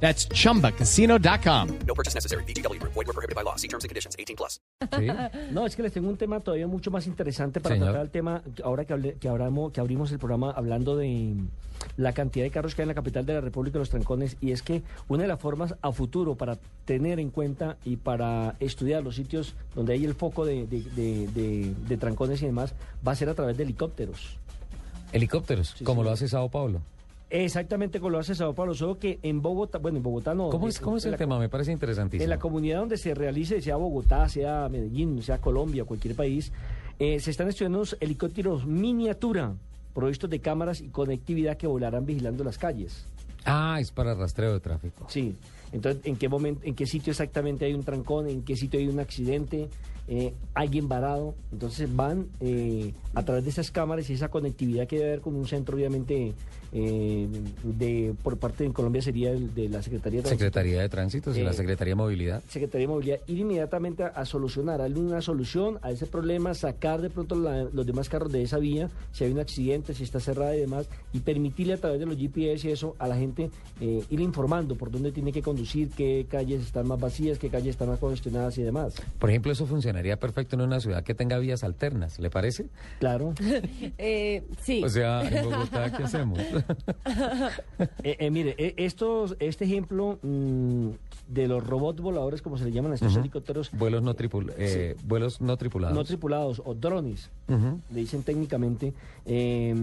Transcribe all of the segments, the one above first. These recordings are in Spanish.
That's chumbacasino.com. No purchase necessary. BGW. Void were prohibited by law. See terms and conditions. 18 plus. Sí. No, es que les tengo un tema todavía mucho más interesante para Señor. tratar el tema, ahora que, hable- que, abramos, que abrimos el programa hablando de la cantidad de carros que hay en la capital de la República, los trancones, y es que una de las formas a futuro para tener en cuenta y para estudiar los sitios donde hay el foco de, de- de- de- de trancones y demás, va a ser a través de helicópteros. Helicópteros, Sí, como sí. lo hace Sao Paulo. Exactamente como lo hace Sao Paulo, solo que en Bogotá, bueno, en Bogotá no. ¿Cómo es, cómo es el la- tema? Me parece interesantísimo. En la comunidad donde se realice, sea Bogotá, sea Medellín, sea Colombia, cualquier país, eh, se están estudiando unos helicópteros miniatura, provistos de cámaras y conectividad que volarán vigilando las calles. Ah, es para rastreo de tráfico. Sí. Entonces, ¿en qué momento, en qué sitio exactamente hay un trancón, en qué sitio hay un accidente, eh, alguien varado? Entonces van eh, a través de esas cámaras y esa conectividad que debe haber con un centro, obviamente, eh, de por parte de Colombia sería el de la Secretaría de Tránsito. Secretaría de Tránsito y la Eh, Secretaría de Movilidad. Secretaría de Movilidad ir inmediatamente a, a solucionar, a darle una solución a ese problema, sacar de pronto la- los demás carros de esa vía, si hay un accidente, si está cerrada y demás, y permitirle a través de los GPS y eso a la gente eh, ir informando por dónde tiene que conducir, qué calles están más vacías, qué calles están más congestionadas y demás. Por ejemplo, eso funcionaría perfecto en una ciudad que tenga vías alternas, ¿le parece? Claro. Eh, sí. O sea, en Bogotá, ¿qué hacemos? Eh, eh, mire, eh, estos, este ejemplo mm, de los robots voladores, como se le llaman a estos helicópteros, vuelos no, tripul eh, vuelos no tripulados. no tripulados o drones, le dicen técnicamente, eh,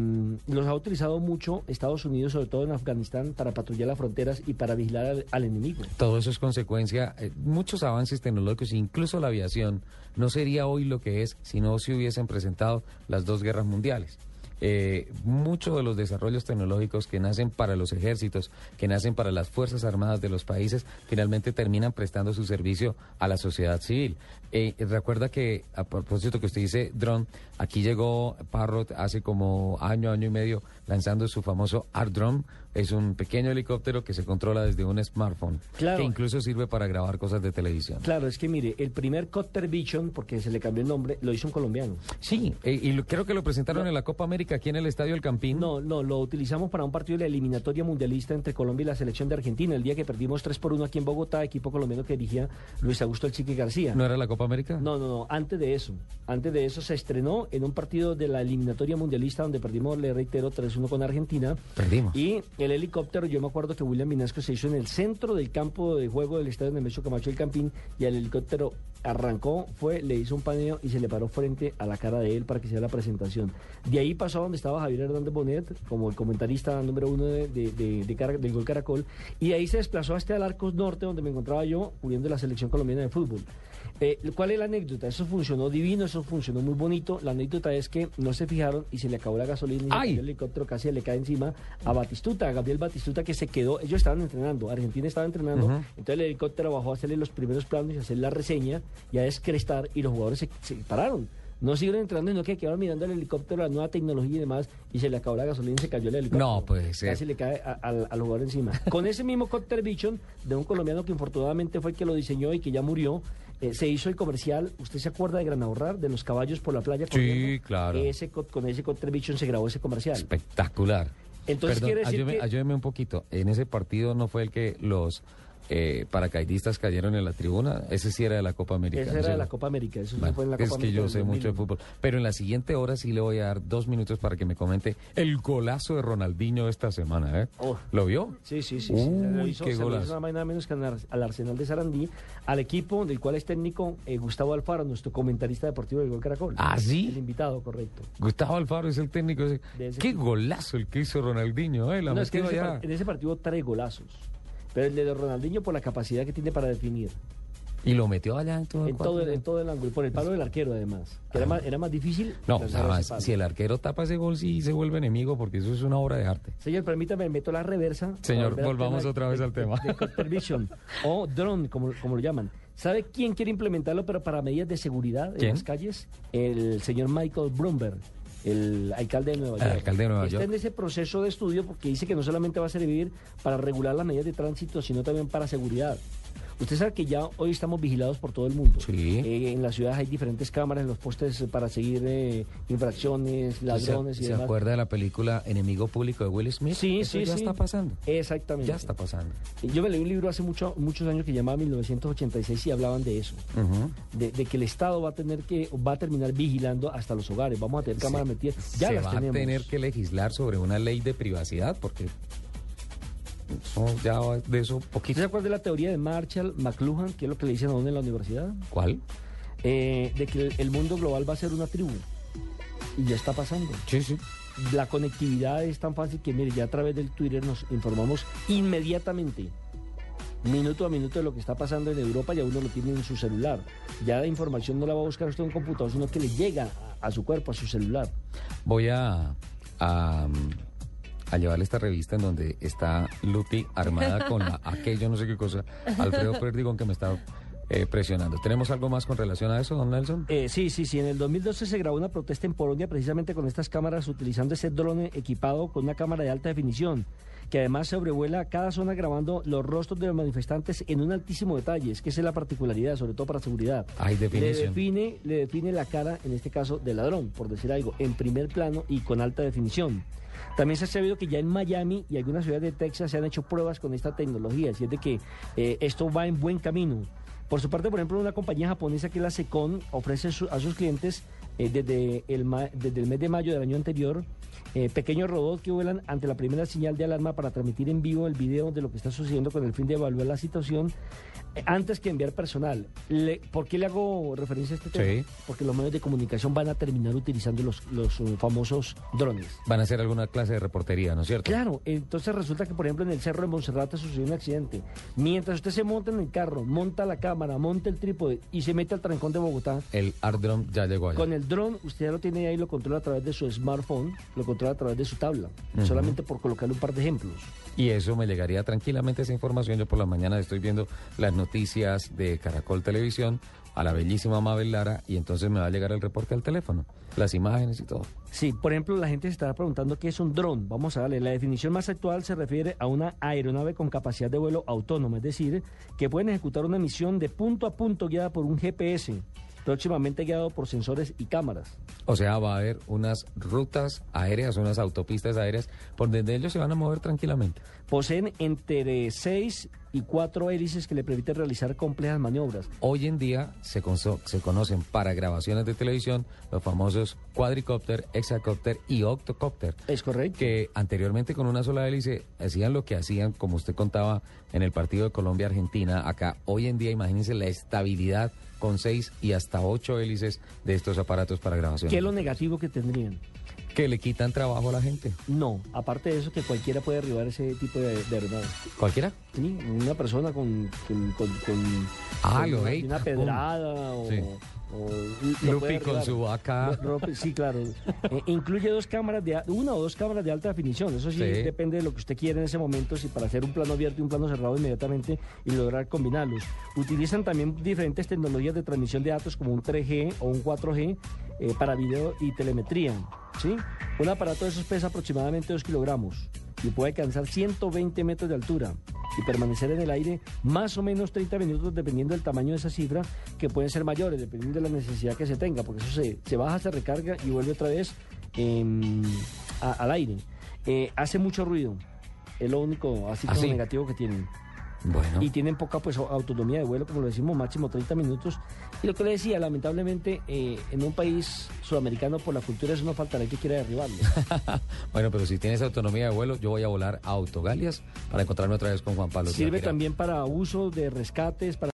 los ha utilizado mucho Estados Unidos, sobre todo en Afganistán, para patrullar las fronteras y para vigilar al, enemigo. Todo eso es consecuencia, eh, muchos avances tecnológicos, incluso la aviación, no sería hoy lo que es si no se hubiesen presentado las dos guerras mundiales. Eh, muchos de los desarrollos tecnológicos que nacen para los ejércitos, que nacen para las Fuerzas Armadas de los países, finalmente terminan prestando su servicio a la sociedad civil. Eh, recuerda que, a propósito que usted dice drone, aquí llegó Parrot hace como año, año y medio, lanzando su famoso Art Drone. Es un pequeño helicóptero que se controla desde un smartphone, Claro. que incluso sirve para grabar cosas de televisión. Claro, es que mire, el primer Copter Vision, porque se le cambió el nombre, lo hizo un colombiano. Sí, eh, y lo- creo que lo presentaron en la Copa América aquí en el Estadio El Campín. No, no, lo utilizamos para un partido de la eliminatoria mundialista entre Colombia y la selección de Argentina. El día que perdimos 3 por 1 aquí en Bogotá, equipo colombiano que dirigía Luis Augusto El Chiqui García. ¿No era la Copa América? No, no, no, antes de eso. Antes de eso se estrenó en un partido de la eliminatoria mundialista donde perdimos, le reitero, 3-1 con Argentina. Perdimos. Y el helicóptero, yo me acuerdo que William Vinasco se hizo en el centro del campo de juego del estadio Nemesio Camacho del Campín y el helicóptero arrancó, fue, le hizo un paneo y se le paró frente a la cara de él para que hiciera la presentación. De ahí pasó a donde estaba Javier Hernández Bonet, como el comentarista número uno de, de- de- de del Gol Caracol, y de ahí se desplazó hasta el Arcos Norte, donde me encontraba yo cubriendo la selección colombiana de fútbol. Eh, ¿Cuál es la anécdota? Eso funcionó divino, eso funcionó muy bonito. La anécdota es que no se fijaron y se le acabó la gasolina y el helicóptero casi le cae encima a Batistuta, a Gabriel Batistuta que se quedó, ellos estaban entrenando, Argentina estaba entrenando, entonces el helicóptero bajó a hacerle los primeros planos y hacer la reseña y a descrestar y los jugadores se, se pararon. No siguieron entrenando, sino que quedaron mirando el helicóptero, la nueva tecnología y demás, y se le acabó la gasolina y se cayó el helicóptero. No puede ser. Casi le cae a- al al jugador encima. Con ese mismo Copter Vision de un colombiano que infortunadamente fue el que lo diseñó y que ya murió, eh, se hizo el comercial. ¿Usted se acuerda de Gran Ahorrar, de los caballos por la playa? Sí, claro. Ese, co- con ese Copter Vision se grabó ese comercial. Espectacular. Entonces Perdón, quiere decir ayúdeme, que- ayúdeme un poquito. En ese partido no fue el que los eh, paracaidistas cayeron en la tribuna. Ese sí era de la Copa América. ¿no era de la Copa América. Eso sí Bueno, fue en la es Copa que América yo sé mucho de 2001. fútbol. Pero en la siguiente hora sí le voy a dar dos minutos para que me comente el golazo de Ronaldinho esta semana. ¿eh? Oh. ¿Lo vio? Sí, sí, sí. sí. Se lo Uy, hizo, qué se lo hizo golazo. nada más y nada menos que al Ar- al Arsenal de Sarandí, al equipo del cual es técnico eh, Gustavo Alfaro, nuestro comentarista deportivo del Gol Caracol. ¿Ah, sí? El invitado, correcto. Gustavo Alfaro es el técnico. ese. Ese Qué equipo. golazo el que hizo Ronaldinho. ¿eh? La No, es que en ese, en ese partido tres golazos. Pero el de Ronaldinho por la capacidad que tiene para definir. Y lo metió allá en todo el En todo, el, en todo el ángulo. y Por el palo del arquero, además. Que era, más, era más difícil. No, además, si el arquero tapa ese gol, sí se vuelve enemigo, porque eso es una obra de arte. Señor, permítame, meto la reversa. Señor, volvamos otra vez de- al tema. De, de o drone, como, como lo llaman. ¿Sabe quién quiere implementarlo, pero para medidas de seguridad en ¿Quién? las calles? El señor Michael Bloomberg, el alcalde de Nueva El York. alcalde de Nueva Está York. en ese proceso de estudio porque dice que no solamente va a servir para regular las medidas de tránsito, sino también para seguridad. Usted sabe que ya hoy estamos vigilados por todo el mundo. Sí. Eh, en las ciudades hay diferentes cámaras en los postes eh, para seguir eh, infracciones, ladrones ¿Se, y se demás. acuerda de la película Enemigo Público de Will Smith? Sí, Eso sí, ya sí. está pasando. Exactamente. Ya está pasando. Yo me leí un libro hace mucho, muchos años que llamaba 1986 y hablaban de eso. De, de que el Estado va a tener que, va a terminar vigilando hasta los hogares. Vamos a tener cámaras metidas. Ya se las va tenemos. a tener que legislar sobre una ley de privacidad porque ya de eso ¿Usted poquito. se acuerda de la teoría de Marshall McLuhan, que es lo que le dicen a uno en la universidad? ¿Cuál? Eh, de que el, el mundo global va a ser una tribu. Y ya está pasando. Sí, sí. La conectividad es tan fácil que, mire, ya a través del Twitter nos informamos inmediatamente, minuto a minuto, de lo que está pasando en Europa, ya uno lo tiene en su celular. Ya la información no la va a buscar usted en un computador, sino que le llega a, a su cuerpo, a su celular. Voy a, a, a llevarle esta revista en donde está Lupi armada con la aquello, no sé qué cosa. Alfredo Perdigón que me está eh, presionando. ¿Tenemos algo más con relación a eso, don Nelson? Eh, sí, sí, sí. En el 2012 se grabó una protesta en Polonia precisamente con estas cámaras, utilizando ese drone equipado con una cámara de alta definición, que además sobrevuela cada zona grabando los rostros de los manifestantes en un altísimo detalle. Es que esa es la particularidad, sobre todo para seguridad. Hay Le define, le define la cara, en este caso, del ladrón, por decir algo, en primer plano y con alta definición. También se ha sabido que ya en Miami y algunas ciudades de Texas se han hecho pruebas con esta tecnología, es decir, de que eh, esto va en buen camino. Por su parte, por ejemplo, una compañía japonesa que es la Secon ofrece su- a sus clientes eh, desde, el ma- desde el mes de mayo del año anterior eh, pequeños robots que vuelan ante la primera señal de alarma para transmitir en vivo el video de lo que está sucediendo con el fin de evaluar la situación eh, antes que enviar personal. Le- ¿Por qué le hago referencia a este tema? Sí. Porque los medios de comunicación van a terminar utilizando los, los uh, famosos drones. Van a hacer alguna clase de reportería, ¿no es cierto? Claro, entonces resulta que, por ejemplo, en el cerro de Monserrate sucedió un accidente. Mientras usted se monta en el carro, monta la cámara, monta el trípode y se mete al trancón de Bogotá, El Art Drone ya llegó allá. con el dron usted ya lo tiene ahí, lo controla a través de su smartphone, lo controla a través de su tabla, solamente por colocarle un par de ejemplos. Y eso me llegaría tranquilamente esa información. Yo por la mañana estoy viendo las noticias de Caracol Televisión a la bellísima Mabel Lara y entonces me va a llegar el reporte al teléfono, las imágenes y todo. Sí, por ejemplo, la gente se estará preguntando qué es un dron. Vamos a darle. La definición más actual se refiere a una aeronave con capacidad de vuelo autónoma, es decir, que pueden ejecutar una misión de punto a punto guiada por un GPS, próximamente guiado por sensores y cámaras. O sea, va a haber unas rutas aéreas, unas autopistas aéreas por donde ellos se van a mover tranquilamente. Poseen entre 6 y 4 hélices que le permiten realizar complejas maniobras. Hoy en día se, se conocen para grabaciones de televisión los famosos quadricópter, hexacópter y octocópter. ¿Es correcto? que anteriormente con una sola hélice hacían lo que hacían, como usted contaba, en el partido de Colombia-Argentina. Acá, hoy en día, imagínense la estabilidad con seis y hasta ocho hélices de estos aparatos para grabación. ¿Qué es lo negativo que tendrían? Que le quitan trabajo a la gente. No, aparte de eso, que cualquiera puede derribar ese tipo de, de aeronave. ¿Cualquiera? Sí, una persona con, con, con, con- Ah, lo una, una capum. pedrada o, Sí. Lupi con su ro- Sí, claro. Eh, incluye dos cámaras de una o dos cámaras de alta definición. Eso sí, Sí. depende de lo que usted quiera en ese momento, si para hacer un plano abierto y un plano cerrado inmediatamente y lograr combinarlos. Utilizan también diferentes tecnologías de transmisión de datos como un 3G o un 4G eh, para video y telemetría. ¿sí? Un aparato de esos pesa aproximadamente 2 kilogramos y puede alcanzar 120 metros de altura y permanecer en el aire más o menos 30 minutos dependiendo del tamaño de esa cifra, que pueden ser mayores dependiendo de la necesidad que se tenga, porque eso se, se baja, se recarga y vuelve otra vez em, a- al aire. Eh, hace mucho ruido, es lo único así como ¿Ah, sí? negativo que tienen. Bueno, Y tienen poca pues autonomía de vuelo, como lo decimos, máximo 30 minutos. Y lo que le decía, lamentablemente, eh, en un país sudamericano por la cultura eso no faltará que quiera derribarlo. bueno, pero si tienes autonomía de vuelo, yo voy a volar a Autogalias para encontrarme otra vez con Juan Pablo. Sirve también para uso de rescates, para